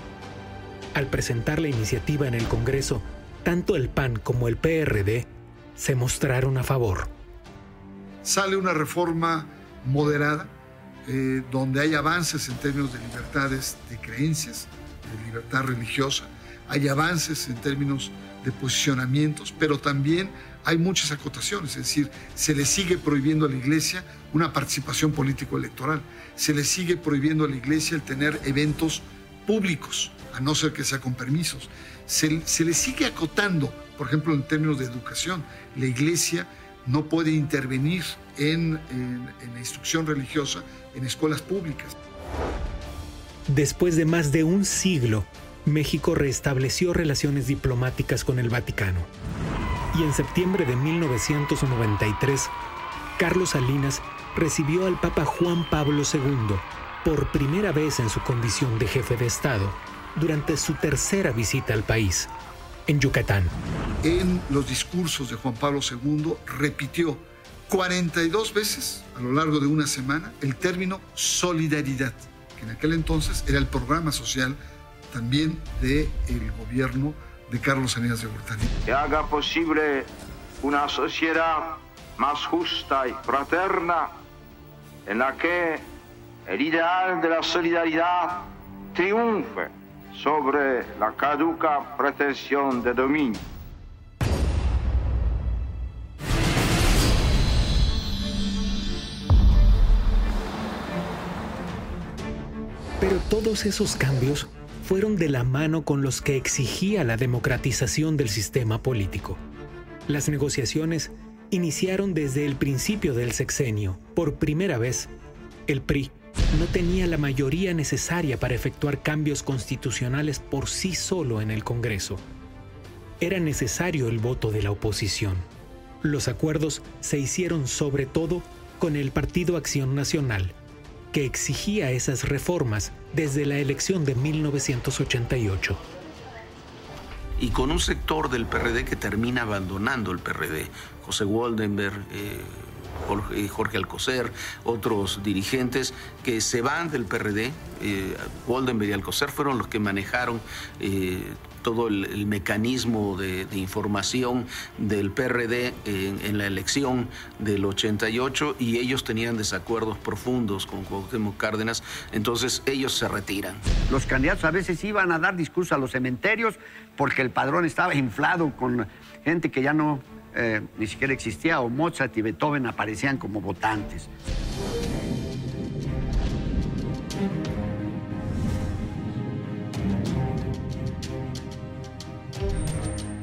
Al presentar la iniciativa en el Congreso, tanto el PAN como el PRD se mostraron a favor. Sale una reforma moderada, eh, donde hay avances en términos de libertades de creencias, de libertad religiosa, hay avances en términos de posicionamientos, pero también hay muchas acotaciones, es decir, se le sigue prohibiendo a la Iglesia una participación político-electoral, se le sigue prohibiendo a la Iglesia el tener eventos públicos, a no ser que sea con permisos, se, le sigue acotando, por ejemplo, en términos de educación, la Iglesia no puede intervenir en, en, en la instrucción religiosa en escuelas públicas. Después de más de un siglo, México restableció relaciones diplomáticas con el Vaticano. Y en septiembre de 1993, Carlos Salinas recibió al Papa Juan Pablo II por primera vez en su condición de jefe de Estado durante su tercera visita al país, en Yucatán. En los discursos de Juan Pablo II repitió 42 veces a lo largo de una semana el término solidaridad, que en aquel entonces era el programa social también del gobierno de Carlos Salinas de Gortari. Que haga posible una sociedad más justa y fraterna en la que el ideal de la solidaridad triunfe sobre la caduca pretensión de dominio. Pero todos esos cambios fueron de la mano con los que exigía la democratización del sistema político. Las negociaciones iniciaron desde el principio del sexenio. Por primera vez, el PRI no tenía la mayoría necesaria para efectuar cambios constitucionales por sí solo en el Congreso. Era necesario el voto de la oposición. Los acuerdos se hicieron sobre todo con el Partido Acción Nacional, que exigía esas reformas desde la elección de 1988. Y con un sector del PRD que termina abandonando el PRD. José Waldenberg, eh, Jorge Alcocer, otros dirigentes que se van del PRD. Eh, y Alcocer fueron los que manejaron eh, todo el, mecanismo de, información del PRD en, en, la elección del 88 y ellos tenían desacuerdos profundos con Cuauhtémoc Cárdenas, entonces ellos se retiran. Los candidatos a veces iban a dar discursos a los cementerios porque el padrón estaba inflado con gente que ya no eh, ni siquiera existía, o Mozart y Beethoven aparecían como votantes.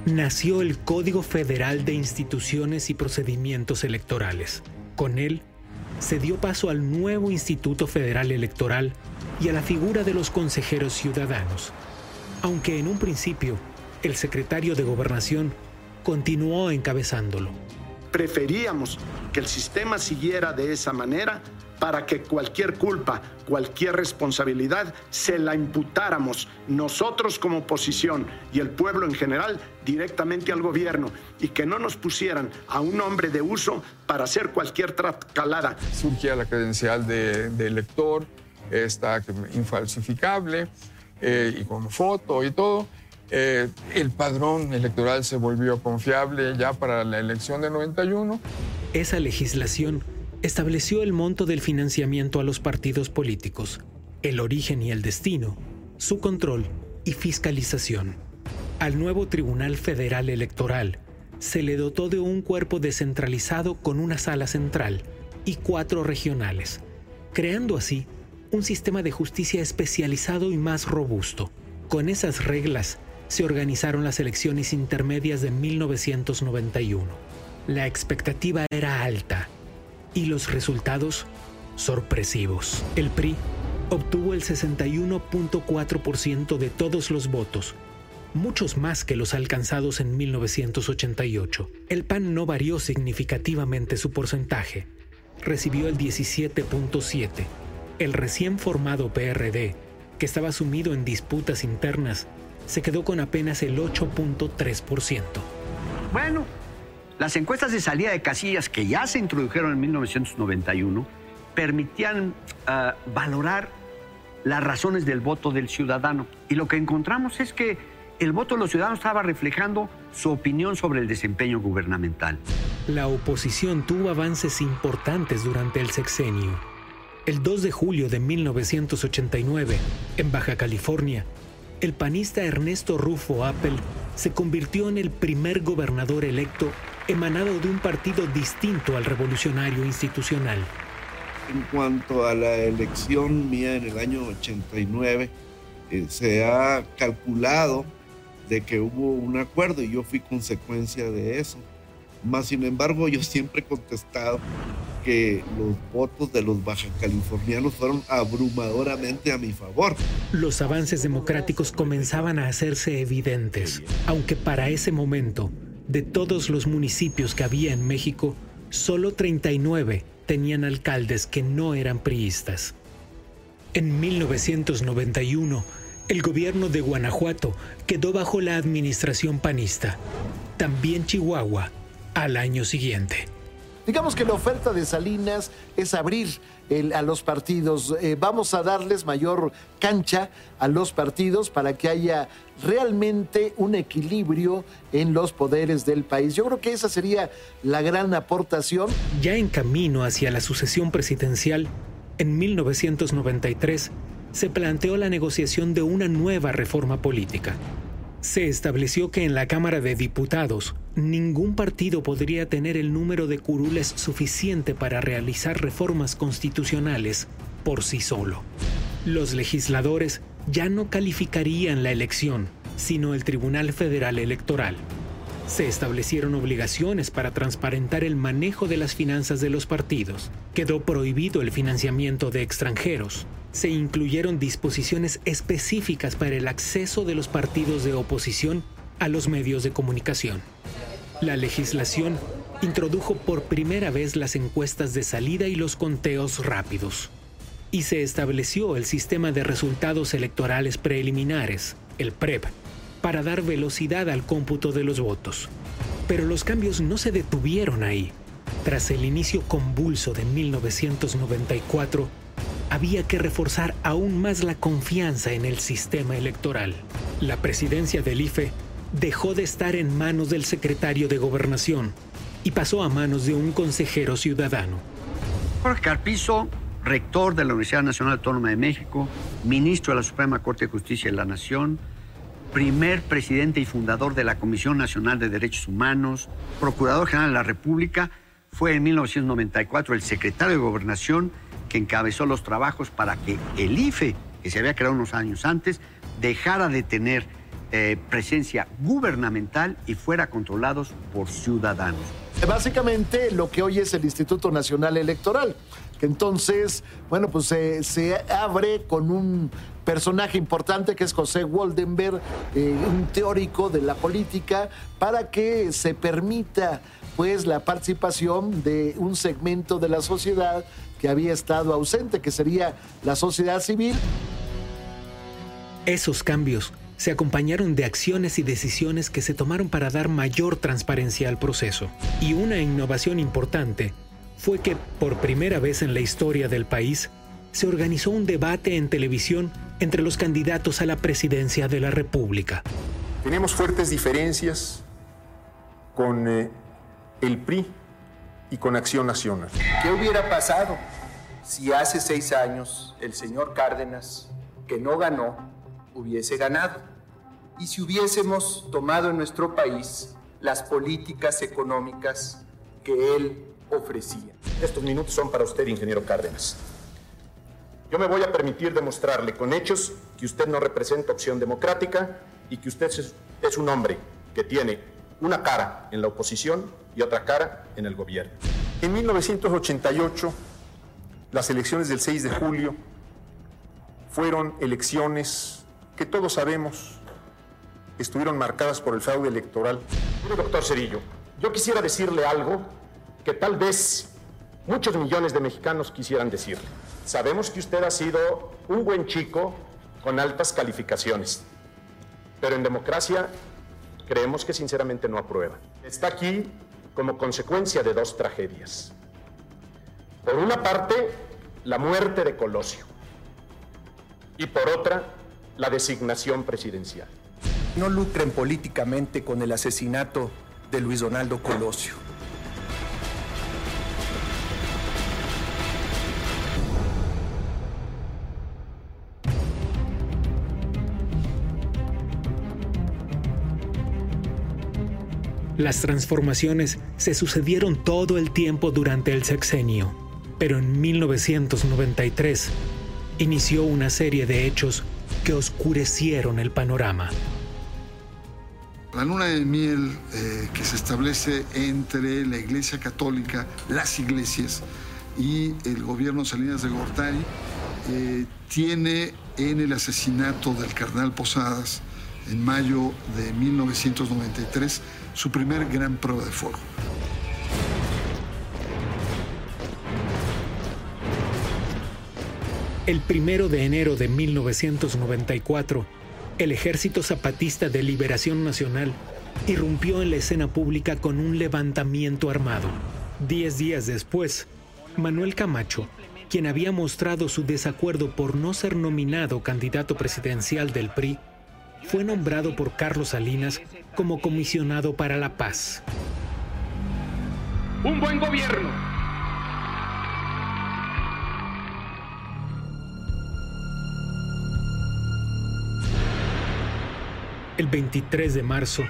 Nació el Código Federal de Instituciones y Procedimientos Electorales. Con él, se dio paso al nuevo Instituto Federal Electoral y a la figura de los consejeros ciudadanos. Aunque en un principio, el secretario de Gobernación continuó encabezándolo. Preferíamos que el sistema siguiera de esa manera para que cualquier culpa, cualquier responsabilidad se la imputáramos nosotros como oposición y el pueblo en general directamente al gobierno y que no nos pusieran a un hombre de uso para hacer cualquier trascalada. Surgía la credencial de, de elector, esta infalsificable eh, y con foto y todo. Eh, el padrón electoral se volvió confiable ya para la elección de 91. Esa legislación estableció el monto del financiamiento a los partidos políticos, el origen y el destino, su control y fiscalización. Al nuevo Tribunal Federal Electoral se le dotó de un cuerpo descentralizado con una sala central y cuatro regionales, creando así un sistema de justicia especializado y más robusto. Con esas reglas se organizaron las elecciones intermedias de 1991. La expectativa era alta y los resultados sorpresivos. El PRI obtuvo el 61.4% de todos los votos, muchos más que los alcanzados en 1988. El PAN no varió significativamente su porcentaje. Recibió el 17.7. El recién formado PRD, que estaba sumido en disputas internas, se quedó con apenas el 8.3%. Bueno, las encuestas de salida de casillas que ya se introdujeron en 1991 permitían ah, valorar las razones del voto del ciudadano. Y lo que encontramos es que el voto de los ciudadanos estaba reflejando su opinión sobre el desempeño gubernamental. La oposición tuvo avances importantes durante el sexenio. El 2 de julio de 1989, en Baja California, el panista Ernesto Rufo Appel se convirtió en el primer gobernador electo emanado de un partido distinto al revolucionario institucional. En cuanto a la elección mía en el año 89, eh, se ha calculado de que hubo un acuerdo y yo fui consecuencia de eso. Más sin embargo, yo siempre he contestado que los votos de los baja californianos fueron abrumadoramente a mi favor. Los avances democráticos comenzaban a hacerse evidentes, aunque para ese momento, de todos los municipios que había en México, solo 39 tenían alcaldes que no eran priistas. En 1991, el gobierno de Guanajuato quedó bajo la administración panista. También Chihuahua al año siguiente. Digamos que la oferta de Salinas es abrir a los partidos. Eh, vamos a darles mayor cancha a los partidos para que haya realmente un equilibrio en los poderes del país. Yo creo que esa sería la gran aportación. Ya en camino hacia la sucesión presidencial, en 1993 se planteó la negociación de una nueva reforma política se estableció que en la Cámara de Diputados ningún partido podría tener el número de curules suficiente para realizar reformas constitucionales por sí solo. Los legisladores ya no calificarían la elección, sino el Tribunal Federal Electoral. Se establecieron obligaciones para transparentar el manejo de las finanzas de los partidos. Quedó prohibido el financiamiento de extranjeros se incluyeron disposiciones específicas para el acceso de los partidos de oposición a los medios de comunicación. La legislación introdujo por primera vez las encuestas de salida y los conteos rápidos. Y se estableció el sistema de resultados electorales preliminares, el PREP, para dar velocidad al cómputo de los votos. Pero los cambios no se detuvieron ahí. Tras el inicio convulso de 1994, había que reforzar aún más la confianza en el sistema electoral. La presidencia del IFE dejó de estar en manos del secretario de gobernación y pasó a manos de un consejero ciudadano. Jorge Carpizo, rector de la Universidad Nacional Autónoma de México, ministro de la Suprema Corte de Justicia de la Nación, primer presidente y fundador de la Comisión Nacional de Derechos Humanos, procurador general de la República, fue en 1994 el secretario de Gobernación que encabezó los trabajos para que el IFE, que se había creado unos años antes, dejara de tener eh, presencia gubernamental y fuera controlados por ciudadanos. Básicamente lo que hoy es el Instituto Nacional Electoral, que entonces, bueno, pues se abre con un personaje importante que es José Waldenberg, eh, un teórico de la política, para que se permita pues la participación de un segmento de la sociedad que había estado ausente, que sería la sociedad civil. Esos cambios se acompañaron de acciones y decisiones que se tomaron para dar mayor transparencia al proceso. Y una innovación importante fue que, por primera vez en la historia del país, se organizó un debate en televisión entre los candidatos a la presidencia de la República. Tenemos fuertes diferencias con eh, el PRI y con Acción Nacional. ¿Qué hubiera pasado si hace seis años el señor Cárdenas, que no ganó, hubiese ganado? Y si hubiésemos tomado en nuestro país las políticas económicas que él ofrecía. Estos minutos son para usted, ingeniero Cárdenas. Yo me voy a permitir demostrarle con hechos que usted no representa opción democrática y que usted es un hombre que tiene una cara en la oposición y otra cara en el gobierno. En 1988, las elecciones del 6 de julio fueron elecciones que todos sabemos estuvieron marcadas por el fraude electoral. Mire, doctor Cerillo, yo quisiera decirle algo que tal vez muchos millones de mexicanos quisieran decirle. Sabemos que usted ha sido un buen chico con altas calificaciones, pero en democracia creemos que sinceramente no aprueba. Está aquí como consecuencia de dos tragedias. Por una parte, la muerte de Colosio y por otra, la designación presidencial. No lucren políticamente con el asesinato de Luis Donaldo Colosio. Las transformaciones se sucedieron todo el tiempo durante el sexenio, pero en 1993 inició una serie de hechos que oscurecieron el panorama. La luna de miel eh, que se establece entre la Iglesia Católica, las iglesias y el gobierno Salinas de Gortari eh, tiene en el asesinato del cardenal Posadas en mayo de 1993 su primer gran prueba de fuego. El primero de enero de 1994, el Ejército Zapatista de Liberación Nacional irrumpió en la escena pública con un levantamiento armado. Diez días después, Manuel Camacho, quien había mostrado su desacuerdo por no ser nominado candidato presidencial del PRI, fue nombrado por Carlos Salinas como comisionado para la paz. Un buen gobierno El 23 de marzo,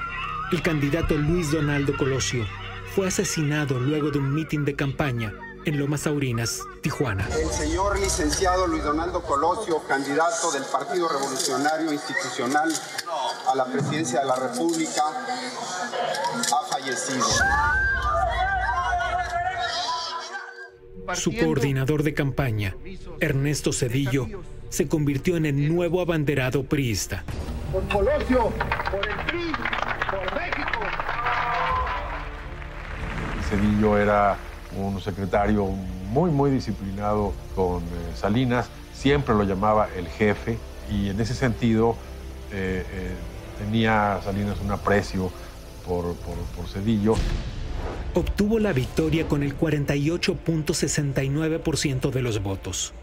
el candidato Luis Donaldo Colosio fue asesinado luego de un mitin de campaña en Lomas Taurinas, Tijuana. El señor licenciado Luis Donaldo Colosio, candidato del Partido Revolucionario Institucional a la presidencia de la República, ha fallecido. Su coordinador de campaña, Ernesto Cedillo, se convirtió en el nuevo abanderado priista por Colosio, por el PRI, por México. Cedillo era un secretario muy, muy disciplinado con eh, Salinas, siempre lo llamaba el jefe y en ese sentido eh, eh, tenía Salinas un aprecio por, por, por Cedillo. Obtuvo la victoria con el 48.69% de los votos.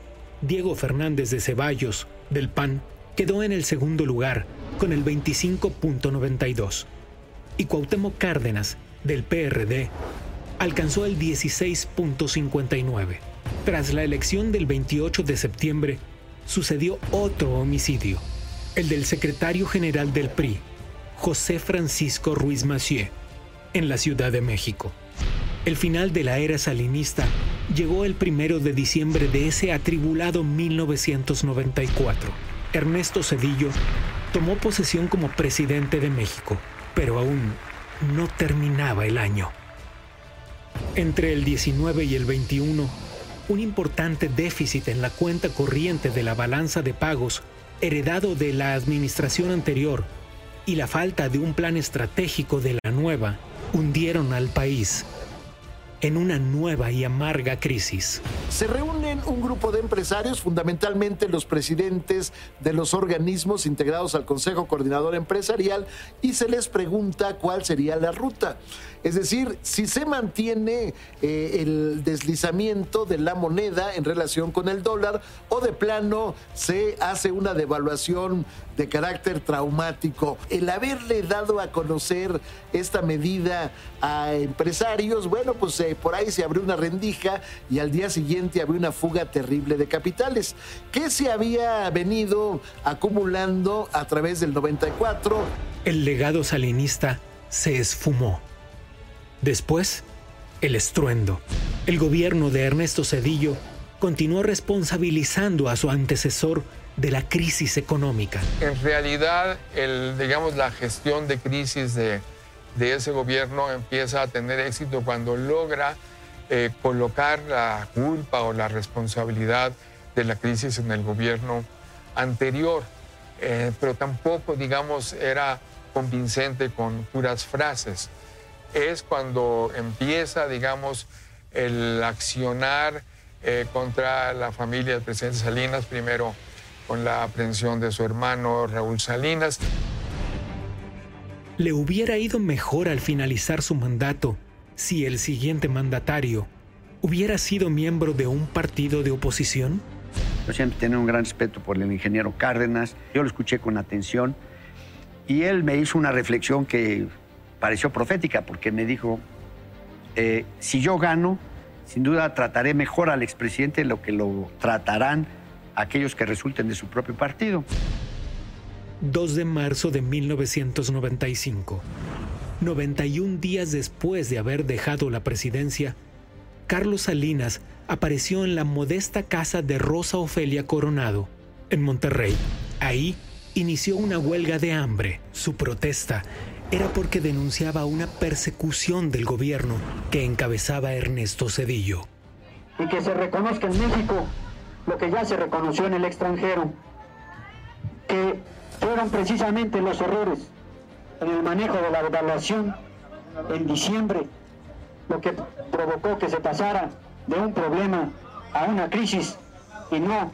Diego Fernández de Ceballos, del PAN, quedó en el segundo lugar con el 25.92 y Cuauhtémoc Cárdenas del PRD alcanzó el 16.59. Tras la elección del 28 de septiembre, sucedió otro homicidio, el del secretario general del PRI, José Francisco Ruiz Massieu, en la Ciudad de México. El final de la era salinista llegó el primero de diciembre de ese atribulado 1994. Ernesto Cedillo tomó posesión como presidente de México, pero aún no terminaba el año. Entre el 19 y el 21, un importante déficit en la cuenta corriente de la balanza de pagos heredado de la administración anterior y la falta de un plan estratégico de la nueva hundieron al país en una nueva y amarga crisis. Se reúnen un grupo de empresarios, fundamentalmente los presidentes de los organismos integrados al Consejo Coordinador Empresarial, y se les pregunta cuál sería la ruta. Es decir, si se mantiene eh, el deslizamiento de la moneda en relación con el dólar o de plano se hace una devaluación de carácter traumático. El haberle dado a conocer esta medida a empresarios, bueno, pues eh, por ahí se abrió una rendija y al día siguiente había una fuga terrible de capitales que se había venido acumulando a través del 94. El legado salinista se esfumó. Después, el estruendo. El gobierno de Ernesto Cedillo continuó responsabilizando a su antecesor de la crisis económica. En realidad, el, digamos, la gestión de crisis de, ese gobierno empieza a tener éxito cuando logra eh, colocar la culpa o la responsabilidad de la crisis en el gobierno anterior. Eh, pero tampoco, digamos, era convincente con puras frases. Es cuando empieza, digamos, el accionar eh, contra la familia del presidente Salinas, primero con la aprehensión de su hermano Raúl Salinas. Le hubiera ido mejor al finalizar su mandato si el siguiente mandatario hubiera sido miembro de un partido de oposición? Yo siempre tengo un gran respeto por el ingeniero Cárdenas. Yo lo escuché con atención y él me hizo una reflexión que pareció profética porque me dijo, eh, si yo gano, sin duda trataré mejor al expresidente de lo que lo tratarán aquellos que resulten de su propio partido. 2 de marzo de 1995. 91 días después de haber dejado la presidencia, Carlos Salinas apareció en la modesta casa de Rosa Ofelia Coronado, en Monterrey. Ahí inició una huelga de hambre. Su protesta era porque denunciaba una persecución del gobierno que encabezaba Ernesto Cedillo. Y que se reconozca en México lo que ya se reconoció en el extranjero, que fueron precisamente los errores en el manejo de la evaluación en diciembre, lo que provocó que se pasara de un problema a una crisis y no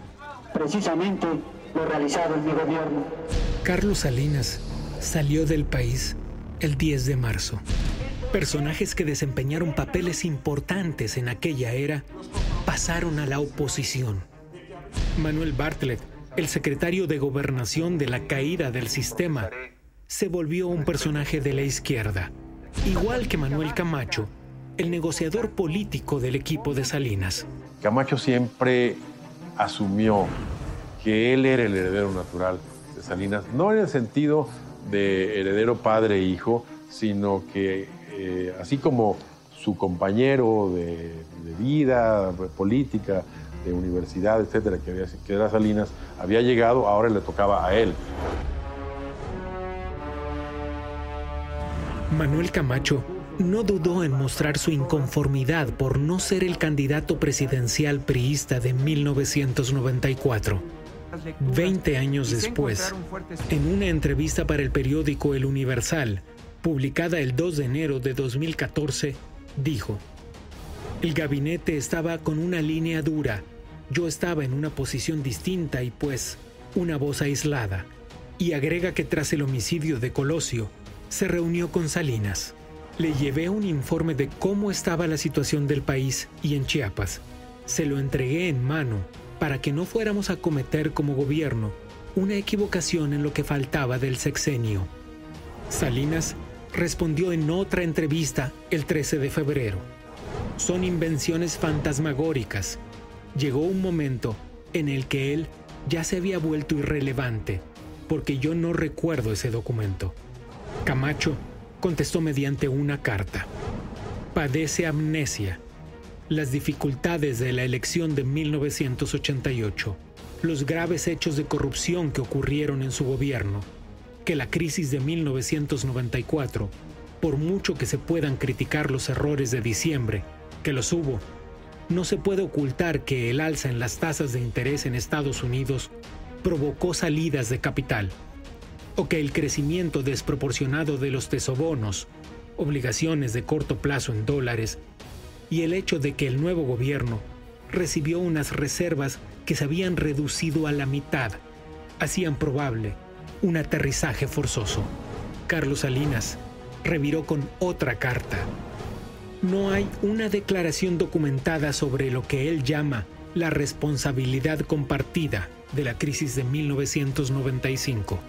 precisamente lo realizado en mi gobierno. Carlos Salinas salió del país el 10 de marzo. Personajes que desempeñaron papeles importantes en aquella era pasaron a la oposición. Manuel Bartlett, el secretario de gobernación de la caída del sistema, se volvió un personaje de la izquierda, igual que Manuel Camacho, el negociador político del equipo de Salinas. Camacho siempre asumió que él era el heredero natural de Salinas, no en el sentido de heredero padre e hijo, sino que eh, así como su compañero de, de vida política, de universidad, etcétera, que, había, que era Salinas, había llegado, ahora le tocaba a él. Manuel Camacho no dudó en mostrar su inconformidad por no ser el candidato presidencial priista de 1994. Veinte años después, en una entrevista para el periódico El Universal, publicada el 2 de enero de 2014, dijo, El gabinete estaba con una línea dura, yo estaba en una posición distinta y pues una voz aislada, y agrega que tras el homicidio de Colosio, se reunió con Salinas. Le llevé un informe de cómo estaba la situación del país y en Chiapas. Se lo entregué en mano para que no fuéramos a cometer como gobierno una equivocación en lo que faltaba del sexenio. Salinas respondió en otra entrevista el 13 de febrero. Son invenciones fantasmagóricas. Llegó un momento en el que él ya se había vuelto irrelevante, porque yo no recuerdo ese documento. Camacho contestó mediante una carta. Padece amnesia. Las dificultades de la elección de 1988, los graves hechos de corrupción que ocurrieron en su gobierno, que la crisis de 1994, por mucho que se puedan criticar los errores de diciembre, que los hubo, no se puede ocultar que el alza en las tasas de interés en Estados Unidos provocó salidas de capital o que el crecimiento desproporcionado de los tesobonos, obligaciones de corto plazo en dólares, y el hecho de que el nuevo gobierno recibió unas reservas que se habían reducido a la mitad, hacían probable un aterrizaje forzoso. Carlos Salinas reviró con otra carta. No hay una declaración documentada sobre lo que él llama la responsabilidad compartida de la crisis de 1995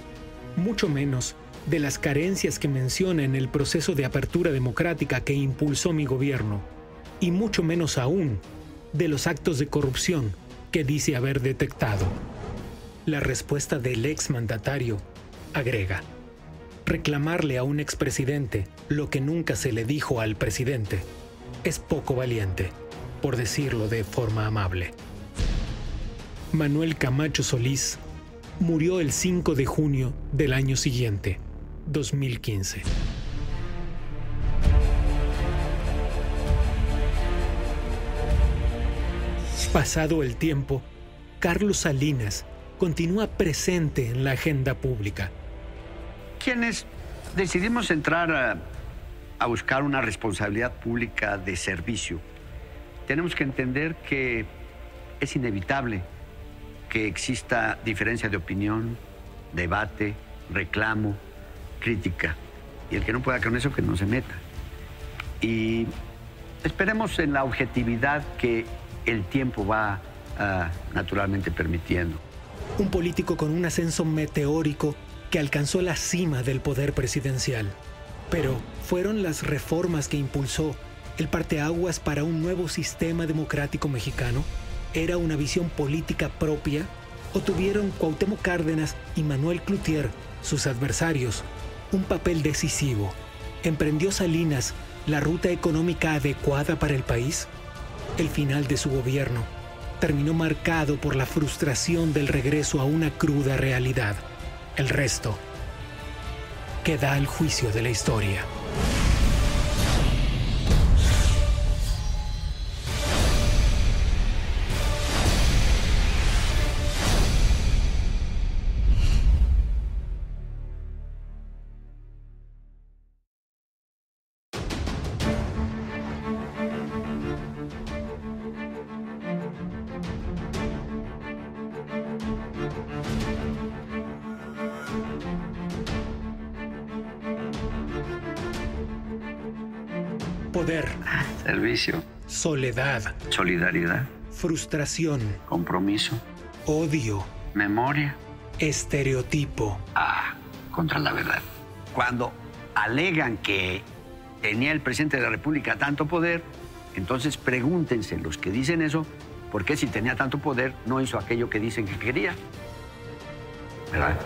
mucho menos de las carencias que menciona en el proceso de apertura democrática que impulsó mi gobierno, y mucho menos aún de los actos de corrupción que dice haber detectado. La respuesta del exmandatario agrega, reclamarle a un expresidente lo que nunca se le dijo al presidente es poco valiente, por decirlo de forma amable. Manuel Camacho Solís murió el 5 de junio del año siguiente, 2015. Pasado el tiempo, Carlos Salinas continúa presente en la agenda pública. Quienes decidimos entrar a, a buscar una responsabilidad pública de servicio. Tenemos que entender que es inevitable que exista diferencia de opinión, debate, reclamo, crítica. Y el que no pueda con eso, que no se meta. Y esperemos en la objetividad que el tiempo va ah, naturalmente permitiendo. Un político con un ascenso meteórico que alcanzó la cima del poder presidencial. Pero fueron las reformas que impulsó el parteaguas para un nuevo sistema democrático mexicano. ¿Era una visión política propia? ¿O tuvieron Cuauhtémoc Cárdenas y Manuel Cloutier, sus adversarios, un papel decisivo? ¿Emprendió Salinas la ruta económica adecuada para el país? El final de su gobierno terminó marcado por la frustración del regreso a una cruda realidad. El resto queda al juicio de la historia. Soledad. Solidaridad. Frustración. Compromiso. Odio. Memoria. Estereotipo. Ah, contra la verdad. Cuando alegan que tenía el presidente de la República tanto poder, entonces pregúntense los que dicen eso, ¿por qué si tenía tanto poder no hizo aquello que dicen que quería? ¿Verdad?